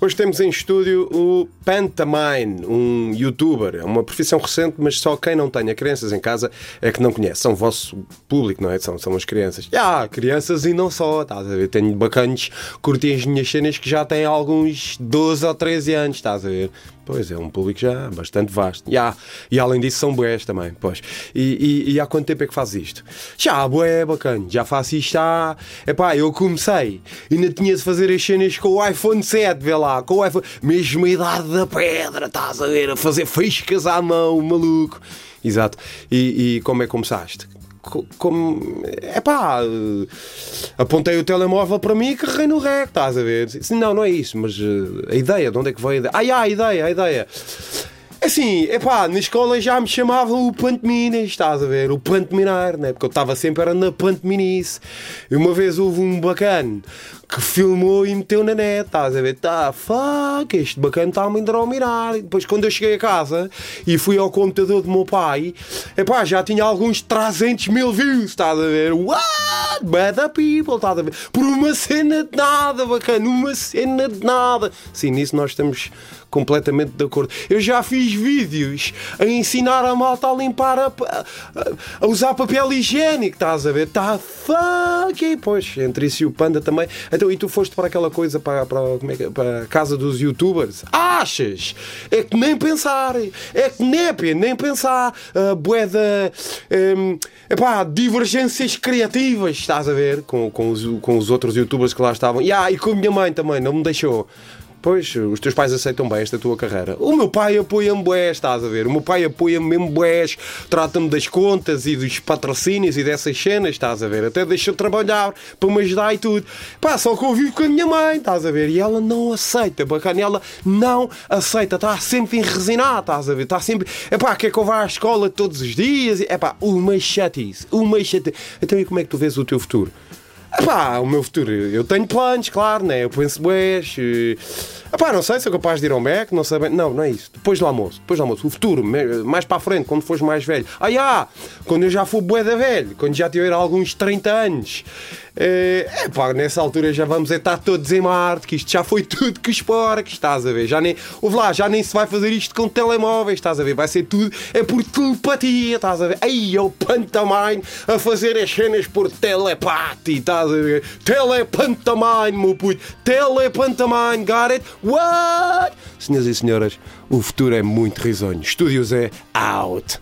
Hoje temos em estúdio o Pantamine, um youtuber. É uma profissão recente, mas só quem não tenha crianças em casa é que não conhece. São o vosso público, não é? São, são as crianças. Já, ah, crianças e não só. Estás a ver? Tenho bacanas, curti as minhas cenas que já têm alguns 12 ou 13 anos, estás a ver? Pois, é um público já bastante vasto. Yeah. E além disso são boés também, pois. E, e, e, há quanto tempo é que fazes isto? Já, boé, bacana. Já faço isto há... Epá, eu comecei. Ainda tinha de fazer as cenas com o iPhone 7, vê lá. Com o. Mesma idade da pedra, estás a ver? A fazer faíscas à mão, maluco. Exato. E, e como é que começaste? como. É pá, apontei o telemóvel para mim e carreguei no rec, estás a ver? Não, não é isso, mas eh, a ideia, de onde é que veio a ideia? Ah, a ideia, a ideia. Assim, é pá, na escola já me chamavam o Pantominas, estás a ver? O Pantominar, né? Porque eu estava sempre era na Pantominice. E uma vez houve um bacana que filmou e meteu na net, estás a ver? Tá, fuck, este bacana está a me mirar. E depois, quando eu cheguei a casa e fui ao computador do meu pai, é pá, já tinha alguns 300 mil views, estás a ver? Bad people, estás a ver? Por uma cena de nada, bacana, uma cena de nada. Sim, nisso nós estamos completamente de acordo. Eu já fiz vídeos a ensinar a malta a limpar, a, a, a usar papel higiênico, estás a ver? Tá fuck! Pois, entre isso e o Panda também. Então, e tu foste para aquela coisa, para, para, como é que, é? para a casa dos youtubers? Achas? É que nem pensar. É que nem, nem pensar. Uh, boeda. Um, epá, divergências criativas, estás a ver? Com, com, os, com os outros youtubers que lá estavam. Yeah, e com a minha mãe também, não me deixou. Pois, os teus pais aceitam bem esta tua carreira. O meu pai apoia-me bué, estás a ver? O meu pai apoia-me mesmo bués, trata-me das contas e dos patrocínios e dessas cenas, estás a ver? Até deixa trabalhar para me ajudar e tudo. Pá, só que eu vivo com a minha mãe, estás a ver? E ela não aceita, bacana, ela não aceita, está sempre enresinada, estás a ver? Está sempre, é pá, quer que eu vá à escola todos os dias? É pá, uma chatice, uma chatice. Então e como é que tu vês o teu futuro? Epá, o meu futuro, eu tenho planos, claro, né? Eu penso, bués. Epá, não sei, sou capaz de ir ao Mac, não sei bem. Não, não é isso. Depois do almoço, depois do almoço. O futuro, mais para a frente, quando fores mais velho. Ah! Quando eu já for bué da velho, quando já tiver alguns 30 anos. É eh, pá, nessa altura já vamos estar todos em Marte, que isto já foi tudo que espora, que estás a ver. Já nem, ouve lá, já nem se vai fazer isto com telemóveis, estás a ver. Vai ser tudo, é por telepatia, estás a ver. Aí é o pantomime a fazer as cenas por telepate, estás a ver. Telepantomime, meu puto. Telepantomime, got it? What? Senhoras e senhoras, o futuro é muito risonho. Estúdios é out.